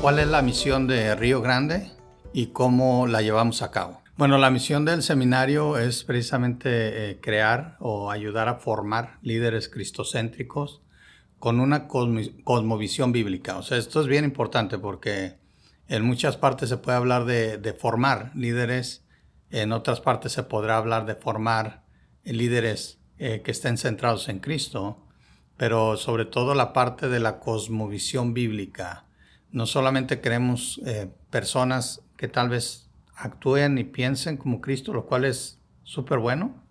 ¿Cuál es la misión de Río Grande y cómo la llevamos a cabo? Bueno, la misión del seminario es precisamente eh, crear o ayudar a formar líderes cristocéntricos con una cosmovisión bíblica. O sea, esto es bien importante porque en muchas partes se puede hablar de, de formar líderes, en otras partes se podrá hablar de formar líderes eh, que estén centrados en Cristo, pero sobre todo la parte de la cosmovisión bíblica. No solamente queremos eh, personas que tal vez actúen y piensen como Cristo, lo cual es súper bueno,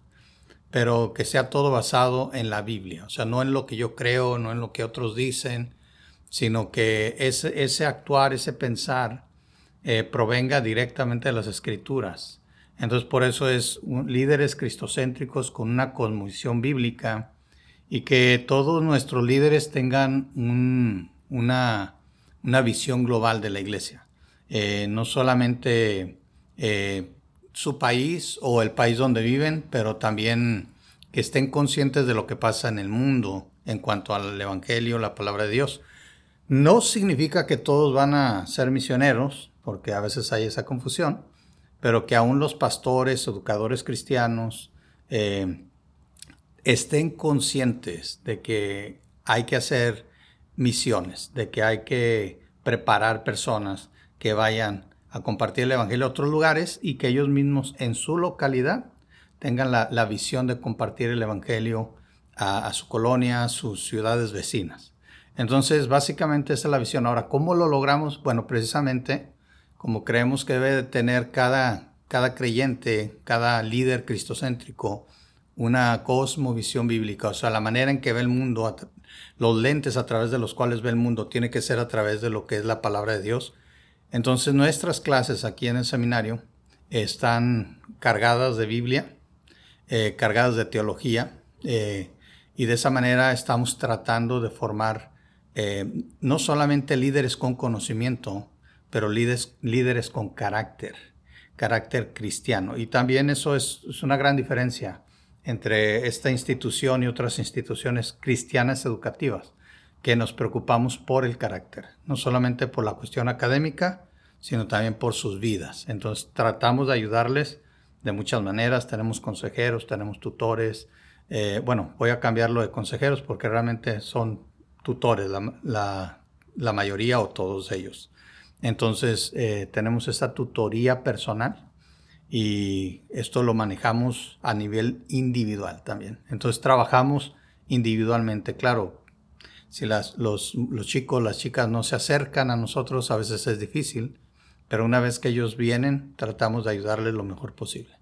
pero que sea todo basado en la Biblia, o sea, no en lo que yo creo, no en lo que otros dicen, sino que ese, ese actuar, ese pensar, eh, provenga directamente de las escrituras. Entonces por eso es líderes cristocéntricos con una cosmovisión bíblica y que todos nuestros líderes tengan una, visión global de la iglesia. Eh, no solamente eh, su país o el país donde viven, pero también que estén conscientes de lo que pasa en el mundo en cuanto al Evangelio, la palabra de Dios. No significa que todos van a ser misioneros, porque a veces hay esa confusión, pero que aún los pastores, educadores cristianos, eh, estén conscientes de que hay que hacer misiones, de que hay que preparar personas que vayan a compartir el Evangelio a otros lugares y que ellos mismos en su localidad tengan la, visión de compartir el Evangelio a, a, su colonia, a sus ciudades vecinas. Entonces, básicamente esa es la visión. Ahora, ¿cómo lo logramos? Bueno, precisamente como creemos que debe tener cada, cada creyente, cada líder cristocéntrico, una cosmovisión bíblica, o sea, la manera en que ve el mundo, los lentes a través de los cuales ve el mundo, tiene que ser a través de lo que es la palabra de Dios. Entonces nuestras clases aquí en el seminario están cargadas de Biblia, eh, cargadas de teología, eh, y de esa manera estamos tratando de formar eh, no solamente líderes con conocimiento, pero líderes, líderes con carácter, carácter cristiano. Y también eso es, una gran diferencia entre esta institución y otras instituciones cristianas educativas, que nos preocupamos por el carácter, no solamente por la cuestión académica, sino también por sus vidas. Entonces tratamos de ayudarles de muchas maneras, tenemos consejeros, tenemos tutores, eh, bueno, voy a cambiarlo de consejeros porque realmente son tutores la, mayoría o todos ellos. Entonces eh, tenemos esta tutoría personal y esto lo manejamos a nivel individual también. Entonces trabajamos individualmente. Claro, si las, los, los chicos, las chicas no se acercan a nosotros, a veces es difícil, pero una vez que ellos vienen, tratamos de ayudarles lo mejor posible.